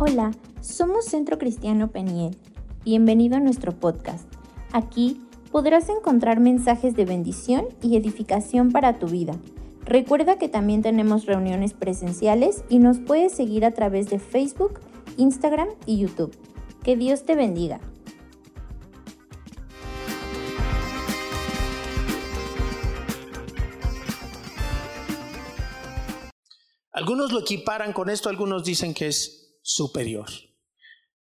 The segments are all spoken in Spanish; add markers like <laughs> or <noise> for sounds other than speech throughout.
Hola, somos Centro Cristiano Peniel. Bienvenido a nuestro podcast. Aquí podrás encontrar mensajes de bendición y edificación para tu vida. Recuerda que también tenemos reuniones presenciales y nos puedes seguir a través de Facebook, Instagram y YouTube. Que Dios te bendiga. Algunos lo equiparan con esto, algunos dicen que es superior.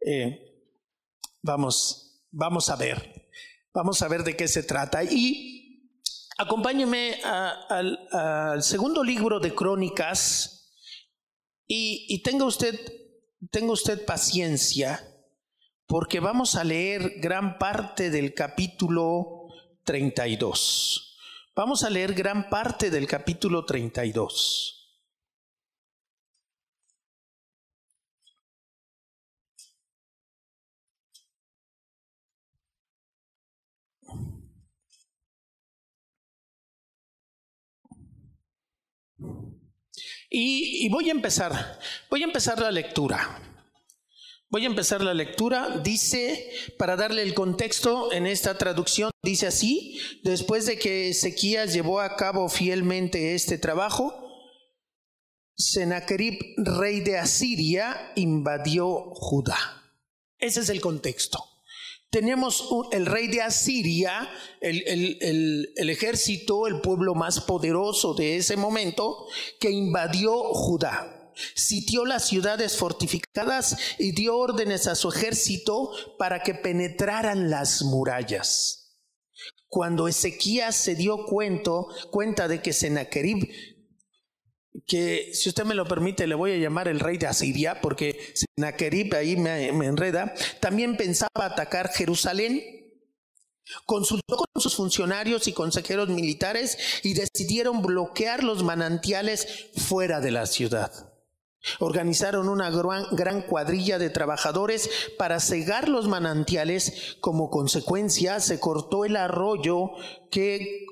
Eh, vamos, vamos a ver, vamos a ver de qué se trata. Y acompáñeme al, segundo libro de Crónicas y, y tenga usted, tenga usted paciencia, porque vamos a leer gran parte del capítulo 32. Vamos a leer gran parte del capítulo 32. Y, voy a empezar, voy a empezar la lectura. Voy a empezar la lectura. Dice, para darle el contexto en esta traducción, dice así, después de que Ezequías llevó a cabo fielmente este trabajo, Sennacherib, rey de Asiria, invadió Judá. Ese es el contexto tenemos el rey de Asiria, el, ejército, el pueblo más poderoso de ese momento, que invadió Judá. Sitió las ciudades fortificadas y dio órdenes a su ejército para que penetraran las murallas. Cuando Ezequías se dio cuenta de que Sennacherib que si usted me lo permite le voy a llamar el rey de Asiria porque Sennacherib ahí me, me enreda, también pensaba atacar Jerusalén. Consultó con sus funcionarios y consejeros militares y decidieron bloquear los manantiales fuera de la ciudad. Organizaron una gran, gran, cuadrilla de trabajadores para cegar los manantiales. Como consecuencia, se cortó el arroyo que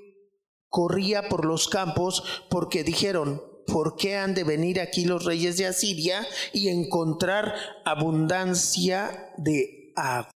corría por los campos porque dijeron, ¿por qué han de venir aquí los reyes de Asiria y encontrar abundancia de agua?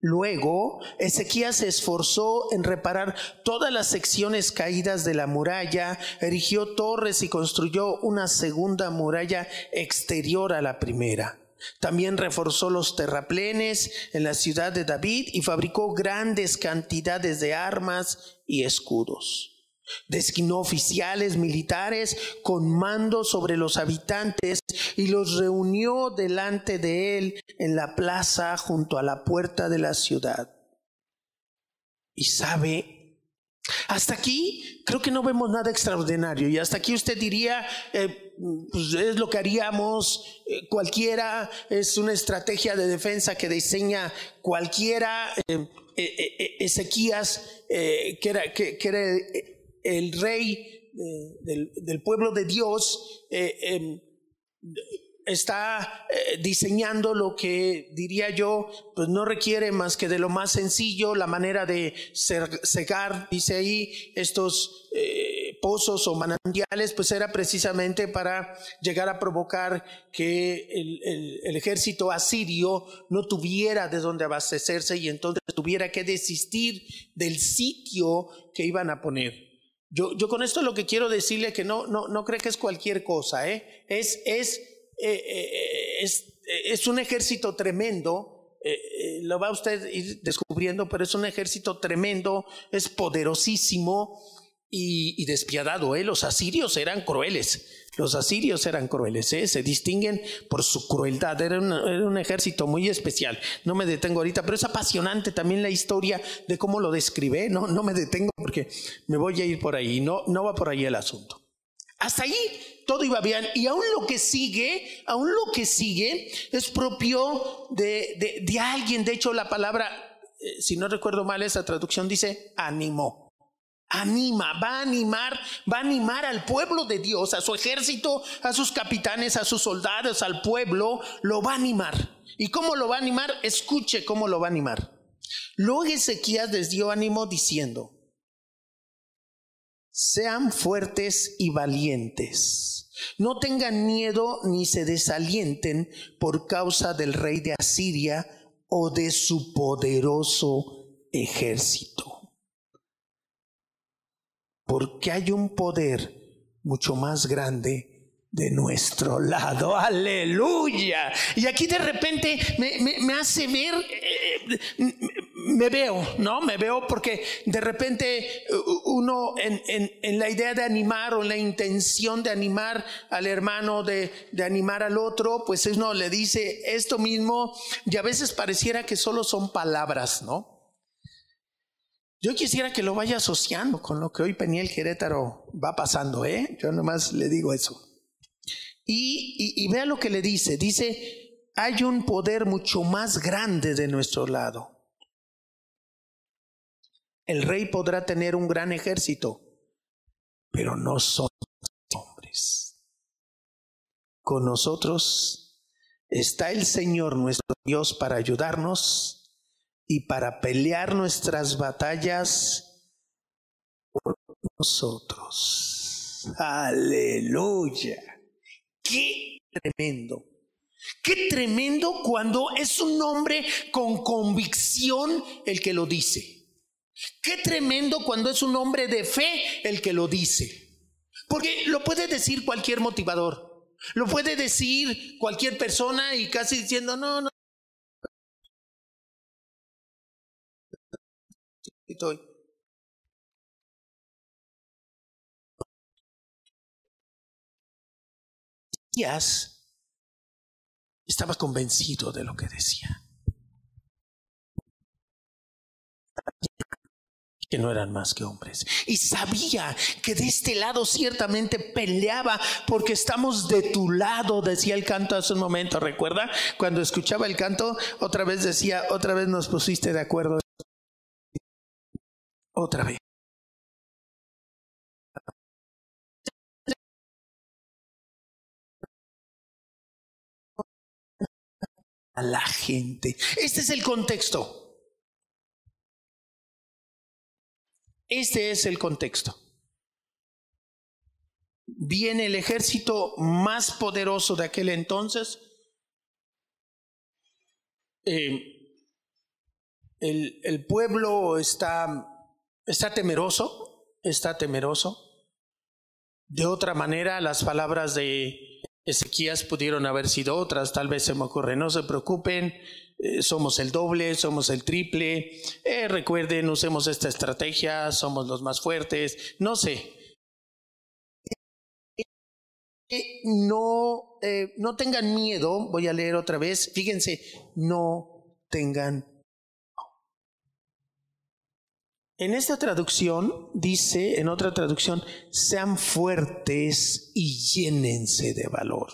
Luego, Ezequías se esforzó en reparar todas las secciones caídas de la muralla, erigió torres y construyó una segunda muralla exterior a la primera. También reforzó los terraplenes en la ciudad de David y fabricó grandes cantidades de armas y escudos. Designó oficiales militares con mando sobre los habitantes y los reunió delante de él en la plaza junto a la puerta de la ciudad. Y sabe, hasta aquí creo que no vemos nada extraordinario y hasta aquí usted diría, eh, pues es lo que haríamos eh, cualquiera, es una estrategia de defensa que diseña cualquiera. Eh, Ezequías, que el rey eh, del, pueblo de Dios eh, em, está eh, diseñando lo que diría yo, pues no requiere más que de lo más sencillo, la manera de cegar, dice ahí, estos pozos o manantiales, pues era precisamente para llegar a provocar que el, el, ejército asirio no tuviera de dónde abastecerse y entonces tuviera que desistir del sitio que iban a poner. Yo, yo con esto lo que quiero decirle que no, no, no cree que es cualquier cosa, ¿eh? es, es, eh, eh, es, es, un ejército tremendo, eh, lo va usted ir descubriendo, pero es un ejército tremendo, es poderosísimo y, y despiadado. Los asirios eran crueles. Los asirios eran crueles, ¿eh? se distinguen por su crueldad, era un, ejército muy especial. No me detengo ahorita, pero es apasionante también la historia de cómo lo describe. No, no me detengo porque me voy a ir por ahí, no, no va por ahí el asunto. Hasta ahí todo iba bien y aún lo que sigue, aún lo que sigue es propio de, alguien. De hecho, la palabra, eh, si no recuerdo mal, esa traducción dice animó anima, va a animar, va a animar al pueblo de Dios, a su ejército, a sus capitanes, a sus soldados, al pueblo, lo va a animar. ¿Y cómo lo va a animar? Escuche cómo lo va a animar. Luego Ezequías les dio ánimo diciendo, sean fuertes y valientes. No tengan miedo ni se desalienten por causa del rey de Asiria o de su poderoso ejército. Porque hay un poder mucho más grande de nuestro lado. <laughs> Aleluya. Y aquí de repente me, hace ver, eh, me veo, ¿no? Me veo porque de repente uno en, la idea de animar o en la intención de animar al hermano, de, de animar al otro, pues uno le dice esto mismo y a veces pareciera que solo son palabras, ¿no? Yo quisiera que lo vaya asociando con lo que hoy Peniel Querétaro va pasando, ¿eh? Yo nomás le digo eso. Y, y, vea lo que le dice. Dice, hay un poder mucho más grande de nuestro lado. El rey podrá tener un gran ejército, pero no son hombres. Con nosotros está el Señor nuestro Dios para ayudarnos y para pelear nuestras batallas por nosotros. Aleluya. Qué tremendo. Qué tremendo cuando es un hombre con convicción el que lo dice. Qué tremendo cuando es un hombre de fe el que lo dice. Porque lo puede decir cualquier motivador. Lo puede decir cualquier persona y casi diciendo, no, no, estoy. estaba convencido de lo que decía. que no eran más que hombres. Y sabía que de este lado ciertamente peleaba porque estamos de tu lado, decía el canto hace un momento, ¿recuerda? Cuando escuchaba el canto, otra vez decía, otra vez nos pusiste de acuerdo otra vez. A la gente. Este es el contexto. Este es el contexto. Viene el ejército más poderoso de aquel entonces. Eh, el, el pueblo está está temeroso, está temeroso. De otra manera, las palabras de Ezequías pudieron haber sido otras, tal vez se me ocurre, no se preocupen, eh, somos el doble, somos el triple, eh, recuerden, usemos esta estrategia, somos los más fuertes, no sé. No, eh, no tengan miedo, voy a leer otra vez, fíjense, no tengan En esta traducción dice, en otra traducción, sean fuertes y llénense de valor.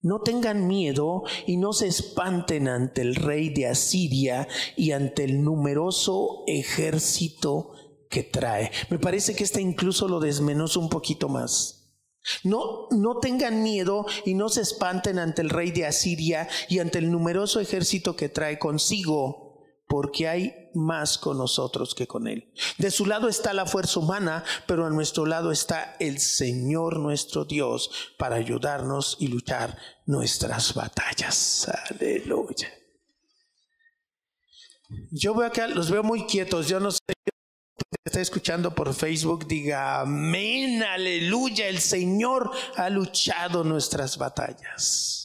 No tengan miedo y no se espanten ante el rey de Asiria y ante el numeroso ejército que trae. Me parece que este incluso lo desmenuza un poquito más. No, no tengan miedo y no se espanten ante el rey de Asiria y ante el numeroso ejército que trae consigo porque hay más con nosotros que con Él. De su lado está la fuerza humana, pero a nuestro lado está el Señor nuestro Dios para ayudarnos y luchar nuestras batallas. Aleluya. Yo veo acá, los veo muy quietos, yo no sé está escuchando por Facebook, diga amén, aleluya, el Señor ha luchado nuestras batallas.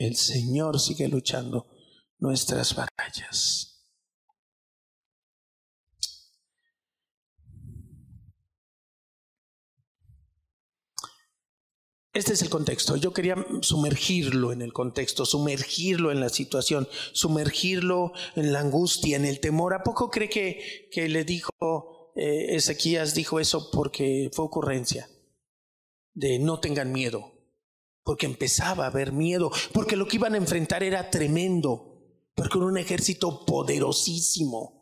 el Señor sigue luchando nuestras batallas. Este es el contexto. Yo quería sumergirlo en el contexto, sumergirlo en la situación, sumergirlo en la angustia, en el temor. ¿A poco cree que, que le dijo eh, Ezequías, dijo eso porque fue ocurrencia? De no tengan miedo porque empezaba a haber miedo, porque lo que iban a enfrentar era tremendo, porque era un ejército poderosísimo,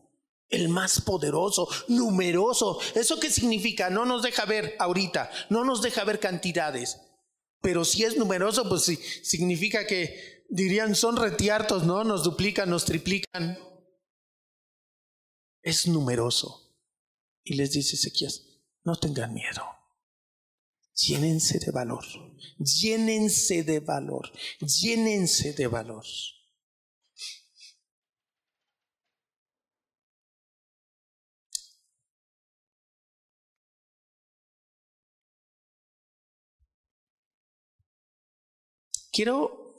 el más poderoso, numeroso. ¿Eso qué significa? No nos deja ver ahorita, no nos deja ver cantidades, pero si es numeroso, pues sí, significa que dirían son retiartos, ¿no? Nos duplican, nos triplican. es numeroso. Y les dice Ezequías, no tengan miedo. Llénense de valor, llénense de valor, llénense de valor. Quiero,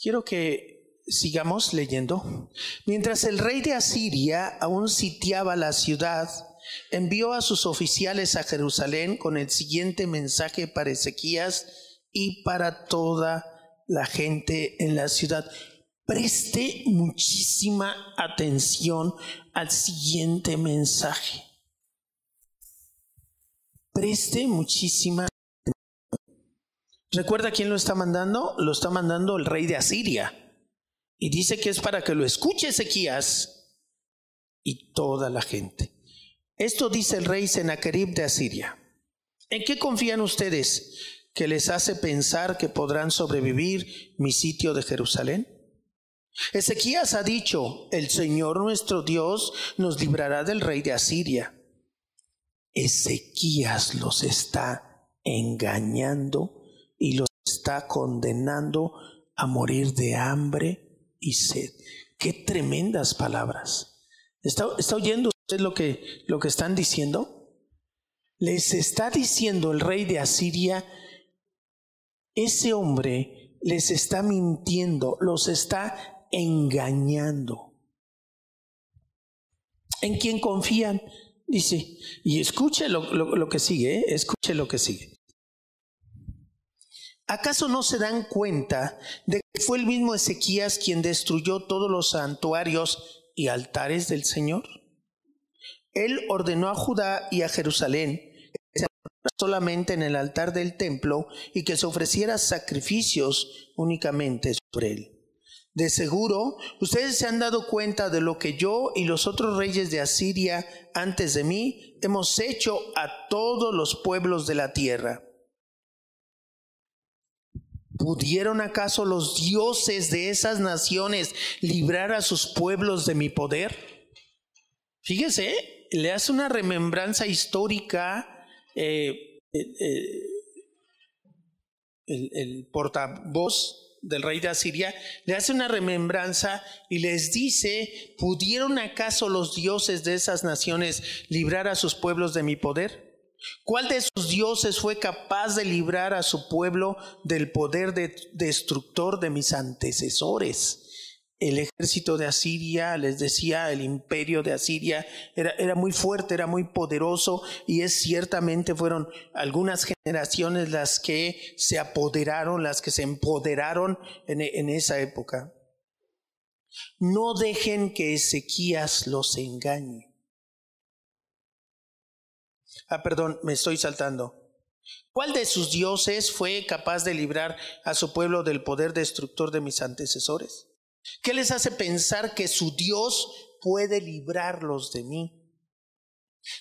quiero que sigamos leyendo. Mientras el rey de Asiria aún sitiaba la ciudad, envió a sus oficiales a Jerusalén con el siguiente mensaje para Ezequías y para toda la gente en la ciudad. Preste muchísima atención al siguiente mensaje. Preste muchísima ¿Recuerda quién lo está mandando? Lo está mandando el rey de Asiria. Y dice que es para que lo escuche Ezequías y toda la gente. Esto dice el rey Sennacherib de Asiria. ¿En qué confían ustedes que les hace pensar que podrán sobrevivir mi sitio de Jerusalén? Ezequías ha dicho, el Señor nuestro Dios nos librará del rey de Asiria. Ezequías los está engañando y los está condenando a morir de hambre y sed. Qué tremendas palabras. ¿Está, oyendo usted lo que, lo que están diciendo? Les está diciendo el rey de Asiria, ese hombre les está mintiendo, los está engañando. ¿En quién confían? Dice, y escuche lo, lo, que sigue, ¿eh? escuche lo que sigue. ¿Acaso no se dan cuenta de que fue el mismo Ezequías quien destruyó todos los santuarios y altares del Señor? Él ordenó a Judá y a Jerusalén que se solamente en el altar del templo y que se ofreciera sacrificios únicamente sobre él. De seguro, ustedes se han dado cuenta de lo que yo y los otros reyes de Asiria antes de mí hemos hecho a todos los pueblos de la tierra ¿Pudieron acaso los dioses de esas naciones librar a sus pueblos de mi poder? Fíjese, le hace una remembranza histórica eh, eh, eh, el, el portavoz del rey de Asiria, le hace una remembranza y les dice, ¿pudieron acaso los dioses de esas naciones librar a sus pueblos de mi poder? ¿Cuál de sus dioses fue capaz de librar a su pueblo del poder destructor de mis antecesores? El ejército de Asiria, les decía, el imperio de Asiria era, era, muy fuerte, era muy poderoso y es ciertamente fueron algunas generaciones las que se apoderaron, las que se empoderaron en, en esa época. No dejen que Ezequías los engañe. Ah, perdón, me estoy saltando. ¿Cuál de sus dioses fue capaz de librar a su pueblo del poder destructor de mis antecesores? ¿Qué les hace pensar que su Dios puede librarlos de mí?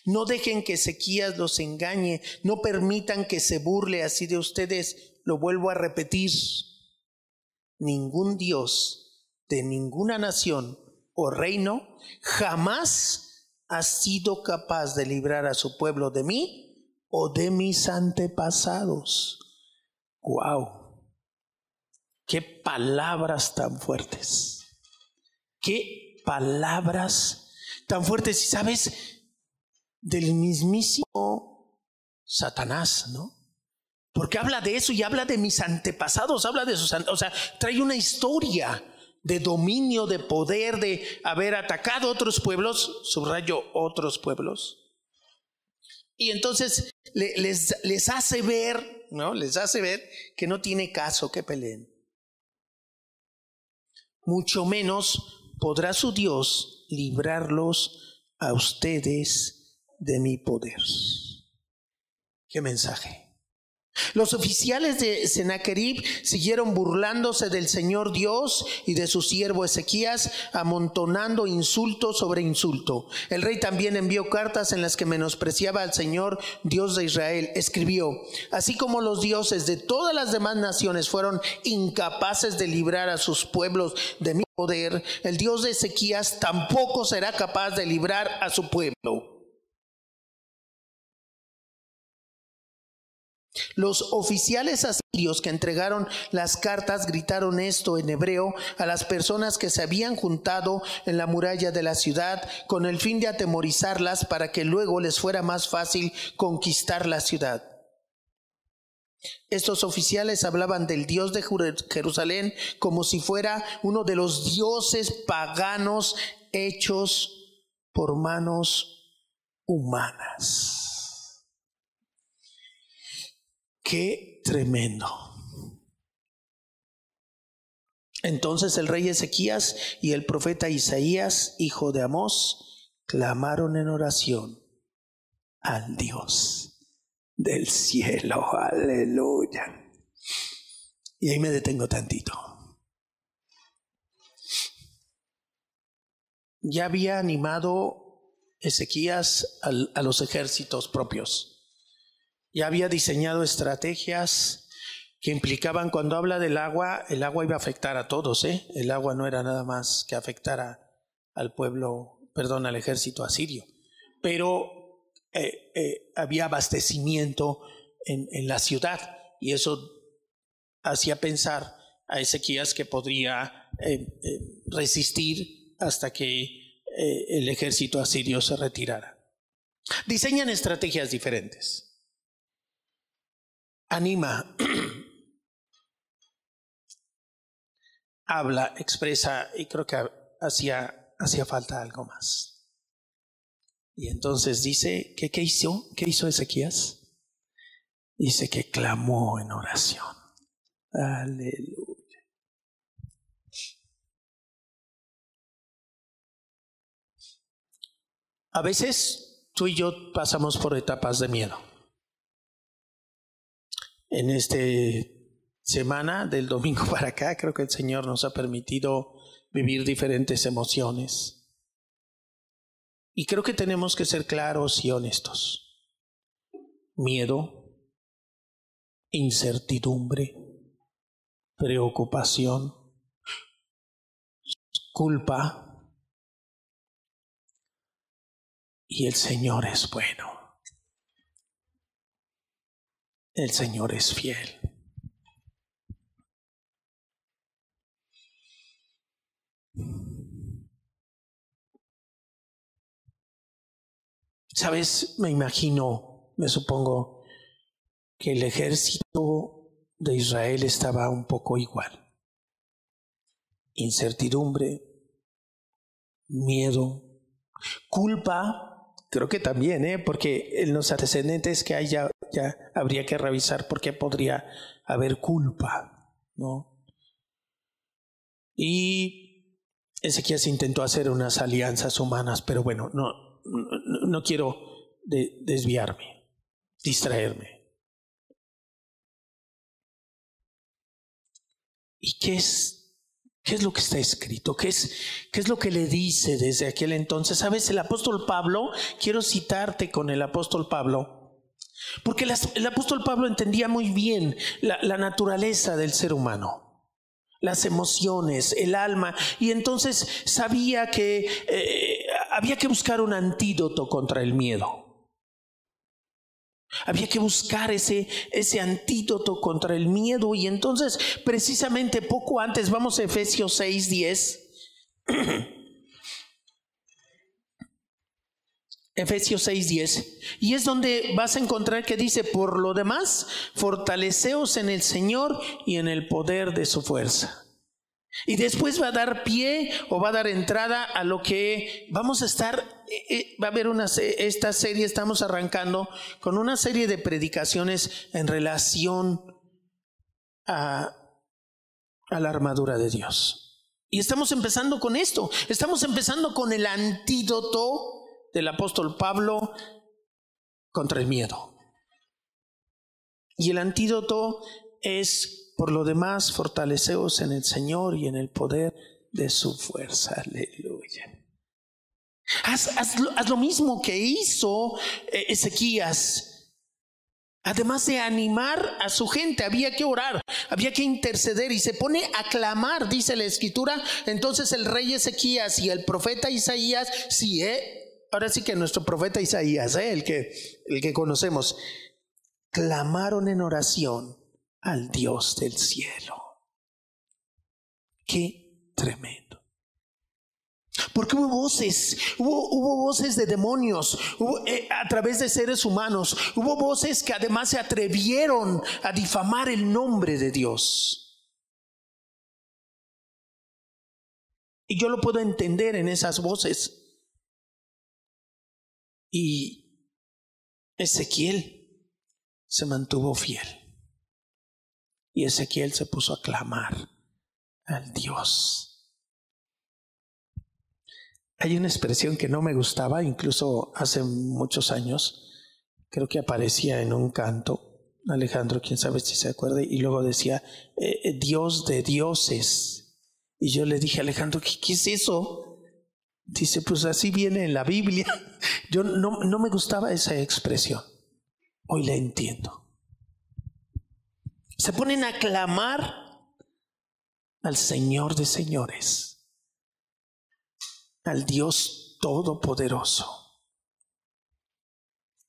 No dejen que Ezequías los engañe, no permitan que se burle así de ustedes. Lo vuelvo a repetir. Ningún Dios de ninguna nación o reino jamás ha sido capaz de librar a su pueblo de mí o de mis antepasados. ¡Wow! ¡Qué palabras tan fuertes! ¡Qué palabras tan fuertes! Y sabes, del mismísimo Satanás, ¿no? Porque habla de eso y habla de mis antepasados, habla de sus, o sea, trae una historia de dominio, de poder, de haber atacado otros pueblos, subrayo otros pueblos. Y entonces les, les hace ver, ¿no? Les hace ver que no tiene caso que peleen. Mucho menos podrá su Dios librarlos a ustedes de mi poder. ¿Qué mensaje? Los oficiales de Sennacherib siguieron burlándose del Señor Dios y de su siervo Ezequías, amontonando insulto sobre insulto. El rey también envió cartas en las que menospreciaba al Señor Dios de Israel. Escribió, así como los dioses de todas las demás naciones fueron incapaces de librar a sus pueblos de mi poder, el Dios de Ezequías tampoco será capaz de librar a su pueblo. Los oficiales asirios que entregaron las cartas gritaron esto en hebreo a las personas que se habían juntado en la muralla de la ciudad con el fin de atemorizarlas para que luego les fuera más fácil conquistar la ciudad. Estos oficiales hablaban del Dios de Jerusalén como si fuera uno de los dioses paganos hechos por manos humanas. Qué tremendo. Entonces el rey Ezequías y el profeta Isaías, hijo de Amós, clamaron en oración al Dios del cielo. Aleluya. Y ahí me detengo tantito. Ya había animado Ezequías a los ejércitos propios ya había diseñado estrategias que implicaban cuando habla del agua, el agua iba a afectar a todos, ¿eh? El agua no era nada más que afectar al pueblo, perdón, al ejército asirio, pero eh, eh, había abastecimiento en, en, la ciudad y eso hacía pensar a Ezequías que podría eh, resistir hasta que el ejército asirio se retirara. Diseñan estrategias diferentes anima, <clears throat> habla, expresa y creo que hacía, hacía falta algo más. Y entonces dice, ¿qué, ¿qué hizo? ¿Qué hizo Ezequías? Dice que clamó en oración. Aleluya. A veces tú y yo pasamos por etapas de miedo en esta semana, del domingo <laughs> para acá, creo que el Señor nos ha permitido vivir diferentes emociones. Y creo que tenemos que ser claros y honestos. Miedo, incertidumbre, preocupación, culpa. Y el Señor es bueno. El Señor es fiel. Sabes, me imagino, me supongo que el ejército de Israel estaba un poco igual. Incertidumbre, miedo, culpa Creo que también, ¿eh? porque en los antecedentes que hay ya, habría que revisar por qué podría haber culpa, ¿no? Y Ezequiel intentó hacer unas alianzas humanas, pero bueno, no, no, quiero desviarme, distraerme. ¿Y qué es ¿Qué es lo que está escrito? ¿Qué es, ¿Qué es lo que le dice desde aquel entonces? Sabes, el apóstol Pablo, quiero citarte con el apóstol Pablo, porque el apóstol Pablo entendía muy bien la, naturaleza del ser humano, las emociones, el alma, y entonces sabía que eh, había que buscar un antídoto contra el miedo. Había que buscar ese, ese antídoto contra el miedo y entonces precisamente poco antes, vamos a Efesios 6, 10. <clears throat> Efesios 6, 10. Y es donde vas a encontrar que dice, por lo demás, fortaleceos en el Señor y en el poder de su fuerza. Y después va a dar pie o va a dar entrada a lo que vamos a estar, eh, eh, va a haber una, esta serie, estamos arrancando con una serie de predicaciones en relación a, a la armadura de Dios. Y estamos empezando con esto, estamos empezando con el antídoto del apóstol Pablo contra el miedo. Y el antídoto es, por lo demás, fortaleceos en el Señor y en el poder de su fuerza. Aleluya. Haz, lo, mismo que hizo eh, Ezequías. Además de animar a su gente, había que orar, había que interceder y se pone a clamar, dice la escritura. Entonces el rey Ezequías y el profeta Isaías, sí, ¿eh? Ahora sí que nuestro profeta Isaías, ¿eh? el, que, el que conocemos, clamaron en oración al Dios del cielo. Qué tremendo. Porque hubo voces, hubo, hubo voces de demonios eh, a través de seres humanos, hubo voces que además se atrevieron a difamar el nombre de Dios. Y yo lo puedo entender en esas voces. Y Ezequiel se mantuvo fiel. Y Ezequiel se puso a clamar al Dios hay una expresión que no me gustaba, incluso hace muchos años, creo que aparecía en un canto, Alejandro, quién sabe si se acuerda, y luego decía, eh, eh, Dios de dioses. Y yo le dije Alejandro, ¿qué, es eso? Dice, pues así viene en la Biblia. <laughs> Yo no, no me gustaba esa expresión. Hoy la entiendo. Se ponen a clamar al Señor de señores al Dios Todopoderoso.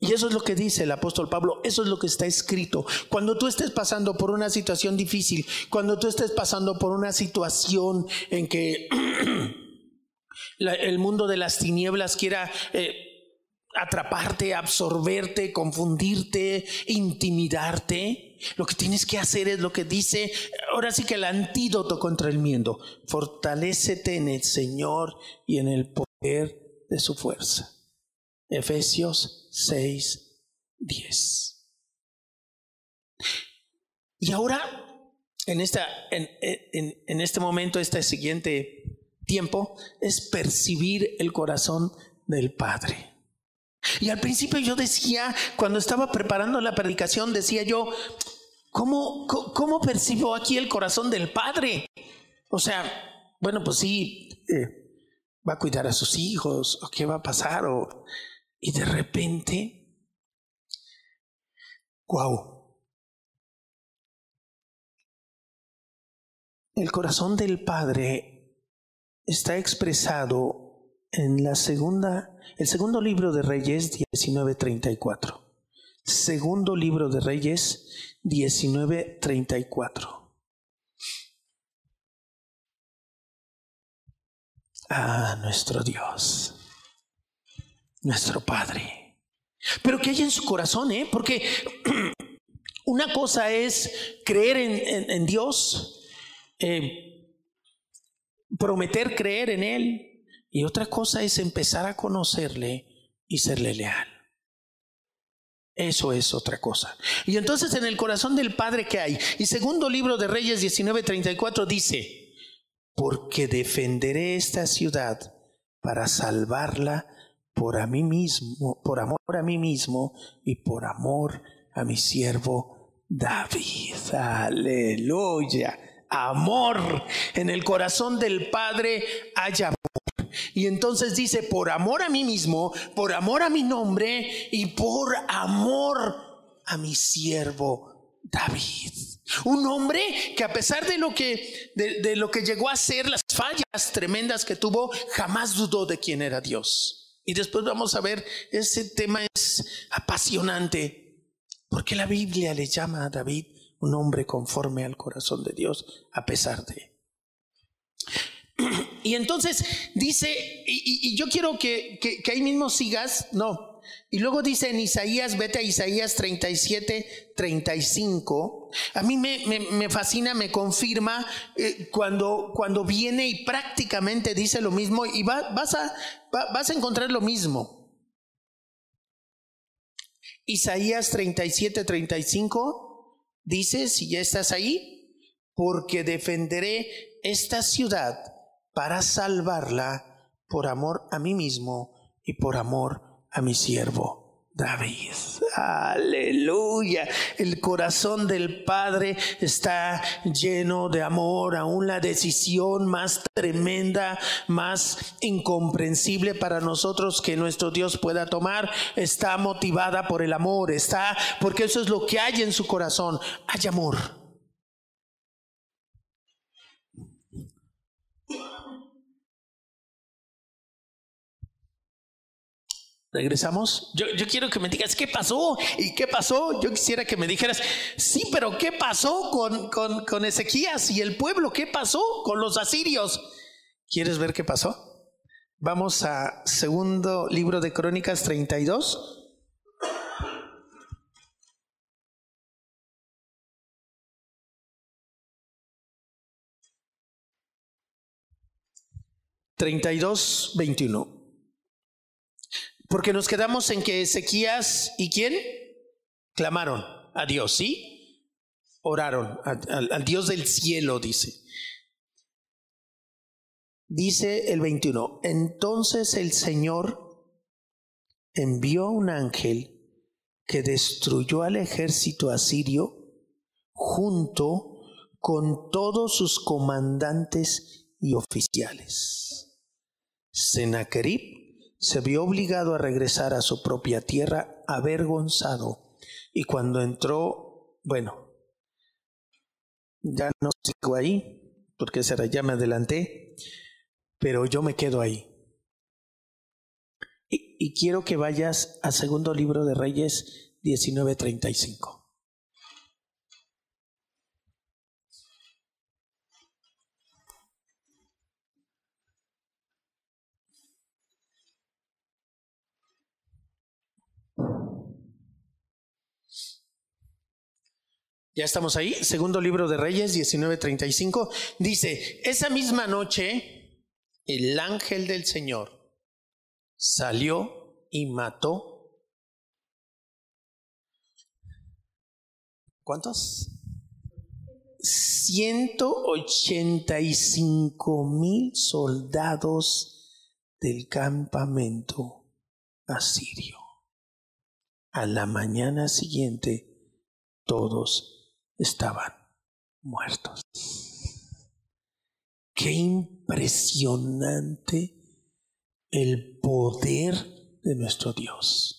Y eso es lo que dice el apóstol Pablo, eso es lo que está escrito. Cuando tú estés pasando por una situación difícil, cuando tú estés pasando por una situación en que <clears throat> el mundo de las tinieblas quiera eh, atraparte, absorberte, confundirte, intimidarte, lo que tienes que hacer es lo que dice, ahora sí que el antídoto contra el miedo, fortalécete en el Señor y en el poder de su fuerza. Efesios 6, 10. Y ahora, en, esta, en, en, en este momento, este siguiente es percibir el corazón del Padre. Y al principio yo decía, cuando estaba preparando la predicación, decía yo, ¿cómo, percibo aquí el corazón del Padre? O sea, bueno, pues sí, eh, va a cuidar a sus hijos, o qué va a pasar, y de repente, wow. El corazón del Padre está expresado en la segunda, el segundo libro de Reyes 19:34. Segundo libro de Reyes 19:34. Ah, nuestro Dios, nuestro Padre. Pero que hay en su corazón, ¿eh? Porque <clears throat> una cosa es creer en, Dios, eh, prometer creer en Él, y otra cosa es empezar a conocerle y serle leal. Eso es otra cosa. Y entonces en el corazón del Padre que hay. Y segundo libro de Reyes 19:34 dice, porque defenderé esta ciudad para salvarla por a mí mismo, por amor a mí mismo y por amor a mi siervo David. Aleluya. Amor. En el corazón del Padre hay amor. Y entonces dice, por amor a mí mismo, por amor a mi nombre y por amor a mi siervo David. Un hombre que a pesar de lo que, de, lo que llegó a ser, las fallas tremendas que tuvo, jamás dudó de quién era Dios. Y después vamos a ver, ese tema es apasionante, porque la Biblia le llama a David un hombre conforme al corazón de Dios, a pesar de y entonces dice, y, yo quiero que, ahí mismo sigas, no. Y luego dice en Isaías, vete a Isaías 37, 35. A mí me, fascina, me confirma eh, cuando, cuando viene y prácticamente dice lo mismo y vas, a, vas a encontrar lo mismo. Isaías 37, 35 dice, si ya estás ahí, porque defenderé esta ciudad para salvarla por amor a mí mismo y por amor a mi siervo David. Aleluya. El corazón del Padre está lleno de amor. Aún la decisión más tremenda, más incomprensible para nosotros que nuestro Dios pueda tomar, está motivada por el amor. Está porque eso es lo que hay en su corazón. Hay amor. Regresamos. Yo, quiero que me digas qué pasó y qué pasó. Yo quisiera que me dijeras, sí, pero ¿qué pasó con, con, con Ezequías y el pueblo? ¿Qué pasó con los asirios? ¿Quieres ver qué pasó? Vamos a segundo libro de Crónicas 32. Treinta y dos, veintiuno. Porque nos quedamos en que Ezequías y quién clamaron a Dios, ¿sí? Oraron al, Dios del cielo, dice. Dice el 21, entonces el Señor envió un ángel que destruyó al ejército asirio junto con todos sus comandantes y oficiales. Sennacherib se vio obligado a regresar a su propia tierra avergonzado y cuando entró, bueno, ya no sigo ahí, porque será ya me adelanté, pero yo me quedo ahí. Y, y quiero que vayas al segundo libro de Reyes 1935. Ya estamos ahí, segundo libro de Reyes 19:35, dice, esa misma noche el ángel del Señor salió y mató. ¿Cuántos? 185 mil soldados del campamento asirio. A la mañana siguiente, todos estaban muertos. Qué impresionante el poder de nuestro Dios.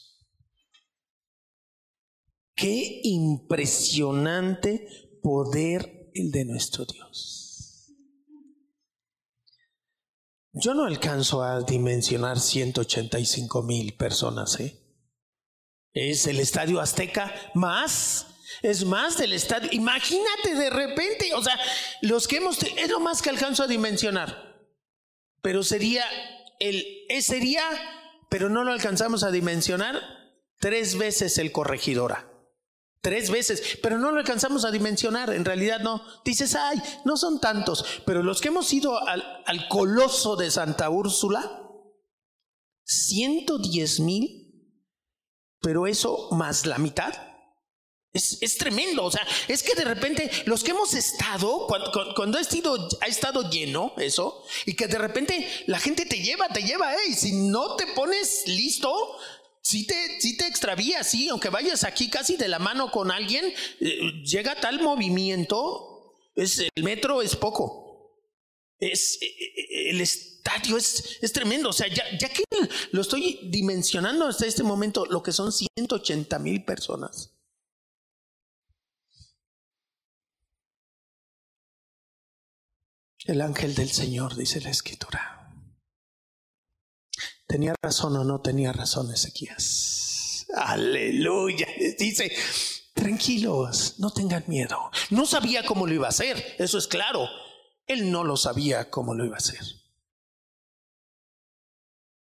Qué impresionante poder el de nuestro Dios. Yo no alcanzo a dimensionar 185 mil personas, ¿eh? Es el estadio Azteca más es más del estadio. Imagínate de repente, o sea, los que hemos, es lo más que alcanzo a dimensionar. Pero sería el, eh, sería, pero no lo alcanzamos a dimensionar, tres veces el corregidora. Tres veces, pero no lo alcanzamos a dimensionar, en realidad no. Dices, ay, no son tantos, pero los que hemos ido al, al coloso de Santa Úrsula, 110 mil, pero eso más la mitad, es, tremendo, o sea, es que de repente los que hemos estado, cuando, ha, estado, ha estado lleno eso, y que de repente la gente te lleva, te lleva, eh, y si no te pones listo, si te, si te extravías, sí, aunque vayas aquí casi de la mano con alguien, eh, llega tal movimiento, es, el metro es poco, es, eh, eh, el estadio es, es tremendo, o sea, ya, ya que lo estoy dimensionando hasta este momento, lo que son 180 mil personas El ángel del Señor, dice la escritura. ¿Tenía razón o no tenía razón Ezequías? Aleluya. Dice, tranquilos, no tengan miedo. No sabía cómo lo iba a hacer, eso es claro. Él no lo sabía cómo lo iba a hacer.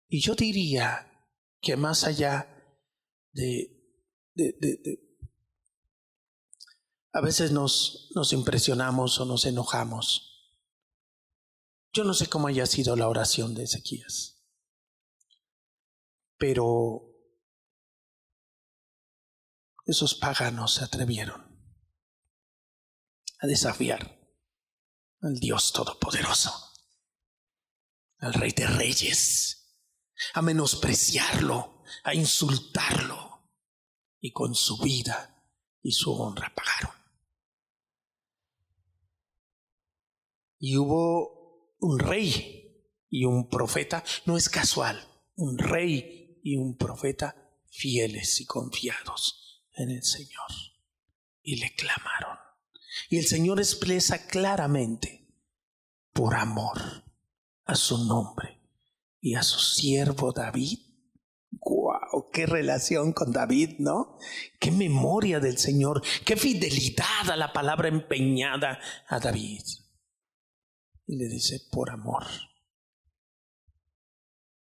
Y yo diría que más allá de, de, de, a veces nos, nos impresionamos o nos enojamos yo no sé cómo haya sido la oración de Ezequías, pero esos paganos se atrevieron a desafiar al Dios Todopoderoso, al Rey de Reyes, a menospreciarlo, a insultarlo. y con su vida y su honra pagaron. Y hubo un rey y un profeta, no es casual, un rey y un profeta fieles y confiados en el Señor. Y le clamaron. Y el Señor expresa claramente, por amor a su nombre y a su siervo David. ¡Guau! ¡Qué relación con David, ¿no? ¡Qué memoria del Señor! ¡Qué fidelidad a la palabra empeñada a David! Y le dice, por amor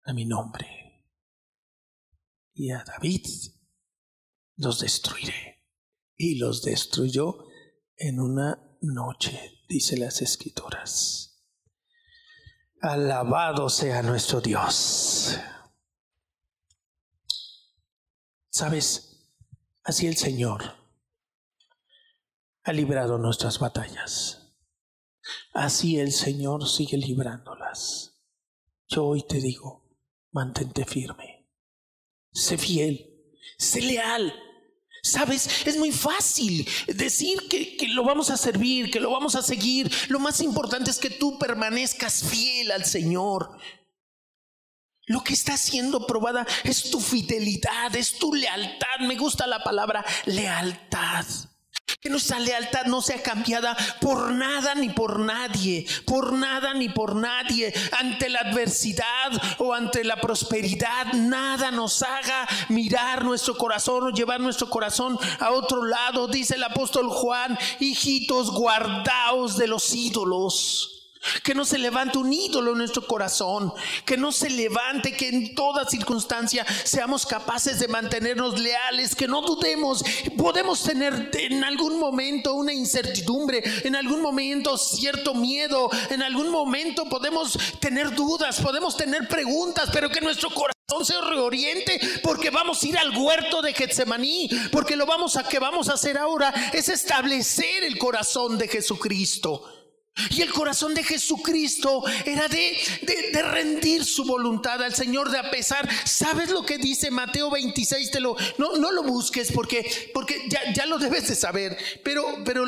a mi nombre y a David los destruiré. Y los destruyó en una noche, dice las escrituras. Alabado sea nuestro Dios. Sabes, así el Señor ha librado nuestras batallas. Así el Señor sigue librándolas. Yo hoy te digo, mantente firme, sé fiel, sé leal, Sabes, es muy fácil decir que, lo vamos a servir, que lo vamos a seguir. Lo más importante es que tú permanezcas fiel al Señor. Lo que está siendo probada es tu fidelidad, es tu lealtad. Me gusta la palabra lealtad. Que nuestra lealtad no sea cambiada por nada ni por nadie, por nada ni por nadie. Ante la adversidad o ante la prosperidad, nada nos haga mirar nuestro corazón o llevar nuestro corazón a otro lado. Dice el apóstol Juan, hijitos, guardaos de los ídolos. Que no se levante un ídolo en nuestro corazón. Que no se levante, que en toda circunstancia seamos capaces de mantenernos leales. Que no dudemos. Podemos tener en algún momento una incertidumbre. En algún momento cierto miedo. En algún momento podemos tener dudas. Podemos tener preguntas. Pero que nuestro corazón se reoriente porque vamos a ir al huerto de Getsemaní. Porque lo vamos a que vamos a hacer ahora es establecer el corazón de Jesucristo. Y el corazón de Jesucristo era de, rendir su voluntad al Señor, de apesar. ¿Sabes lo que dice Mateo 26? Te lo, no, no lo busques porque, porque ya, ya, lo debes de saber, pero, pero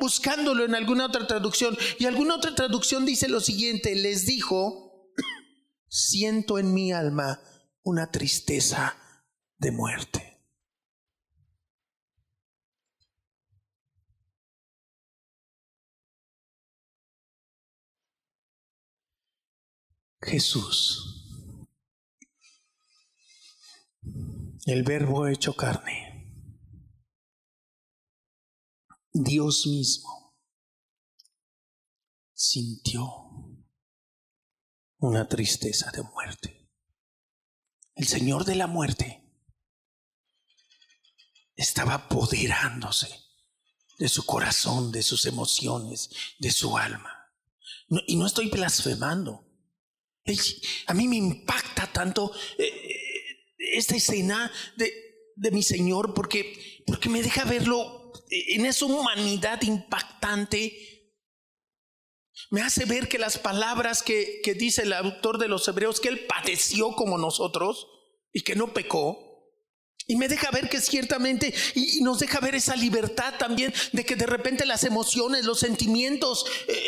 buscándolo en alguna otra traducción. Y alguna otra traducción dice lo siguiente, les dijo, <clears throat> siento en mi alma una tristeza de muerte. Jesús, el verbo hecho carne, Dios mismo sintió una tristeza de muerte. El Señor de la muerte estaba apoderándose de su corazón, de sus emociones, de su alma. y no estoy blasfemando. A mí me impacta tanto eh, eh, esta escena de, de, mi Señor porque, porque me deja verlo en esa humanidad impactante. Me hace ver que las palabras que, que dice el autor de los Hebreos, que Él padeció como nosotros y que no pecó, y me deja ver que ciertamente, y, nos deja ver esa libertad también de que de repente las emociones, los sentimientos, eh,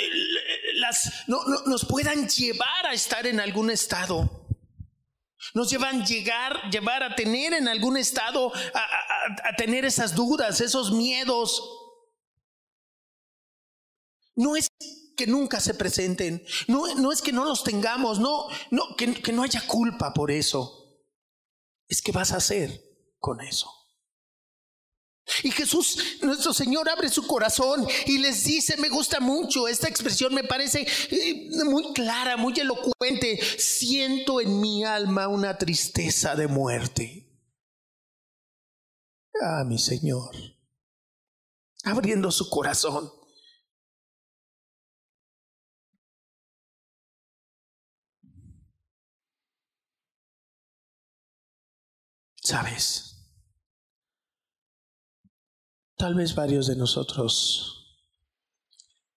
no, nos puedan llevar a estar en algún estado. Nos llevan llegar, llevar a tener en algún estado, a, tener esas dudas, esos miedos. No es que nunca se presenten, no, no es que no los tengamos, no, no que, que no haya culpa por eso. Es que vas a hacer con eso. Y Jesús, nuestro Señor, abre su corazón y les dice, me gusta mucho, esta expresión me parece eh, muy clara, muy elocuente, siento en mi alma una tristeza de muerte. Ah, mi Señor, abriendo su corazón. ¿Sabes? Tal vez varios de nosotros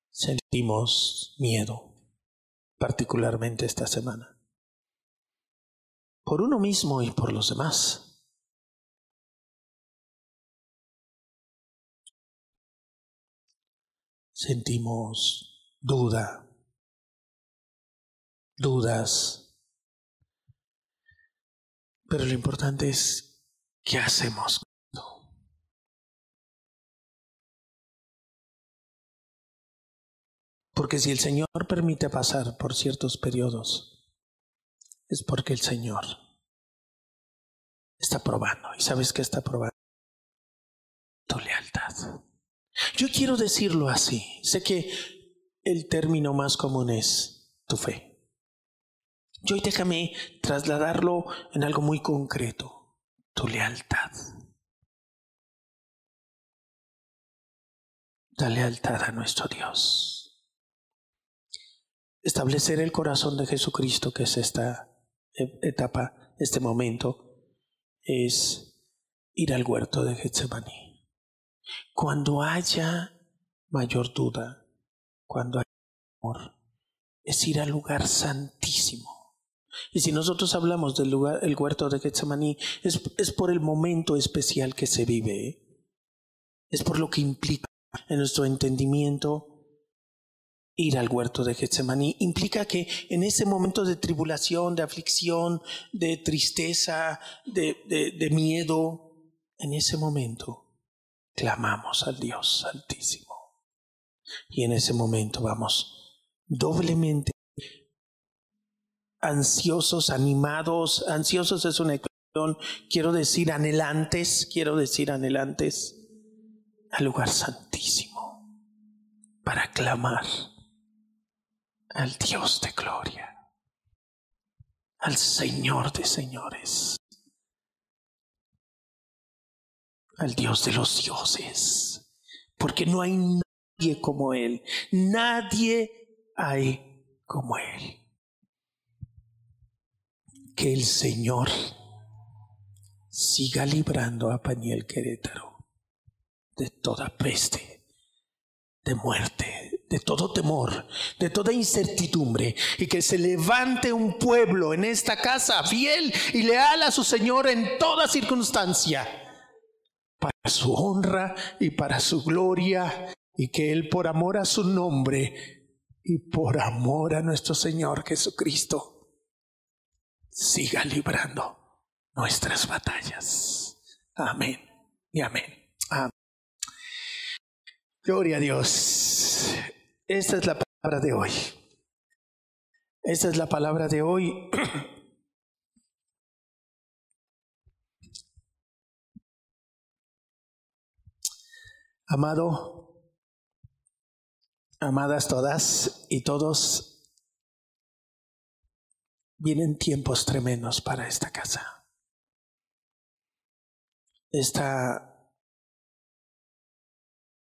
sentimos miedo, particularmente esta semana, por uno mismo y por los demás. Sentimos duda, dudas, pero lo importante es qué hacemos Porque si el Señor permite pasar por ciertos periodos, es porque el Señor está probando. ¿Y sabes qué está probando? Tu lealtad. Yo quiero decirlo así. Sé que el término más común es tu fe. Yo déjame trasladarlo en algo muy concreto. Tu lealtad. La lealtad a nuestro Dios establecer el corazón de Jesucristo, que es esta etapa, este momento, es ir al huerto de Getsemaní. Cuando haya mayor duda, cuando haya amor, es ir al lugar santísimo. Y si nosotros hablamos del lugar, el huerto de Getsemaní, es, es por el momento especial que se vive. Es por lo que implica en nuestro entendimiento ir al huerto de Getsemaní implica que en ese momento de tribulación, de aflicción, de tristeza, de, miedo, en ese momento clamamos al Dios Altísimo. Y en ese momento vamos doblemente ansiosos, animados, ansiosos es una expresión, quiero decir anhelantes, quiero decir anhelantes al lugar santísimo para clamar al Dios de gloria, al Señor de señores, al Dios de los dioses, porque no hay nadie como Él, nadie hay como Él. Que el Señor siga librando a Paniel Querétaro de toda peste, de muerte, de todo temor, de toda incertidumbre, y que se levante un pueblo en esta casa fiel y leal a su Señor en toda circunstancia, para su honra y para su gloria, y que Él por amor a su nombre y por amor a nuestro Señor Jesucristo, siga librando nuestras batallas. Amén y amén. amén. Gloria a Dios. Esta es la palabra de hoy. Esta es la palabra de hoy. <clears throat> Amado, amadas todas y todos, vienen tiempos tremendos para esta casa. Esta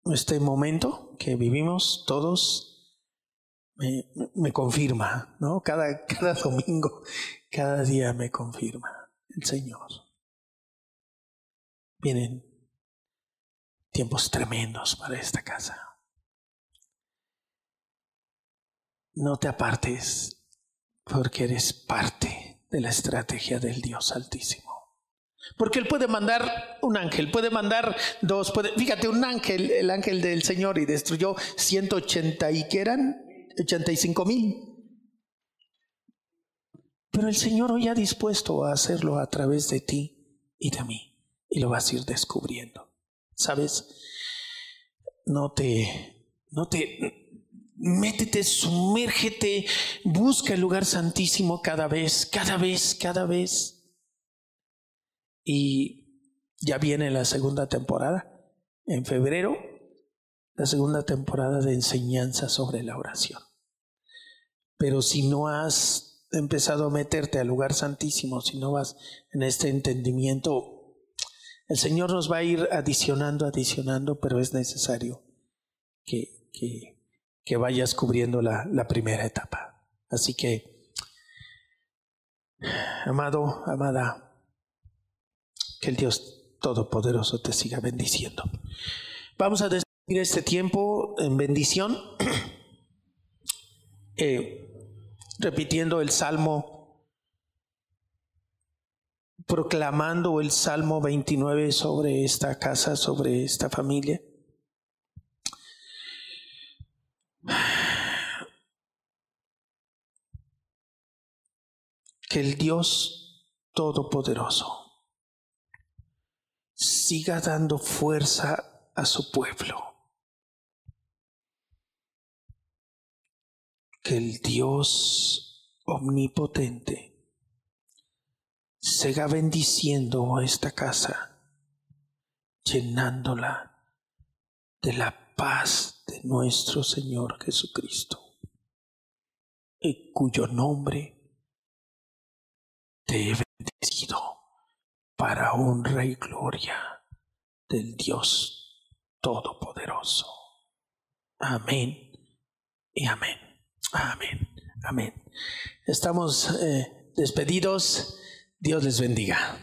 este momento que vivimos todos me, confirma, ¿no? Cada, <laughs> cada domingo, cada día me confirma el Señor. Vienen tiempos tremendos para esta casa. No te apartes porque eres parte de la estrategia del Dios Altísimo. Porque Él puede mandar un ángel, puede mandar dos, puede, fíjate, un ángel, el ángel del Señor, y destruyó 180 y que eran 85 mil. Pero el Señor hoy ha dispuesto a hacerlo a través de ti y de mí, y lo vas a ir descubriendo. ¿Sabes? No te, no te, métete, sumérgete, busca el lugar santísimo cada vez, cada vez, cada vez. Y ya viene la segunda temporada, en febrero, la segunda temporada de enseñanza sobre la oración. Pero si no has empezado a meterte al lugar santísimo, si no vas en este entendimiento, el Señor nos va a ir adicionando, adicionando, pero es necesario que, que, vayas cubriendo la, la primera etapa. Así que, amado, amada, que el Dios Todopoderoso te siga bendiciendo. Vamos a despedir este tiempo en bendición, <clears throat> eh, repitiendo el Salmo, proclamando el Salmo 29 sobre esta casa, sobre esta familia. Que el Dios Todopoderoso siga dando fuerza a su pueblo. Que el Dios omnipotente siga bendiciendo esta casa, llenándola de la paz de nuestro Señor Jesucristo, en cuyo nombre te he bendecido para honra y gloria del Dios Todopoderoso. Amén y amén. Amén. Amén. Estamos eh, despedidos. Dios les bendiga.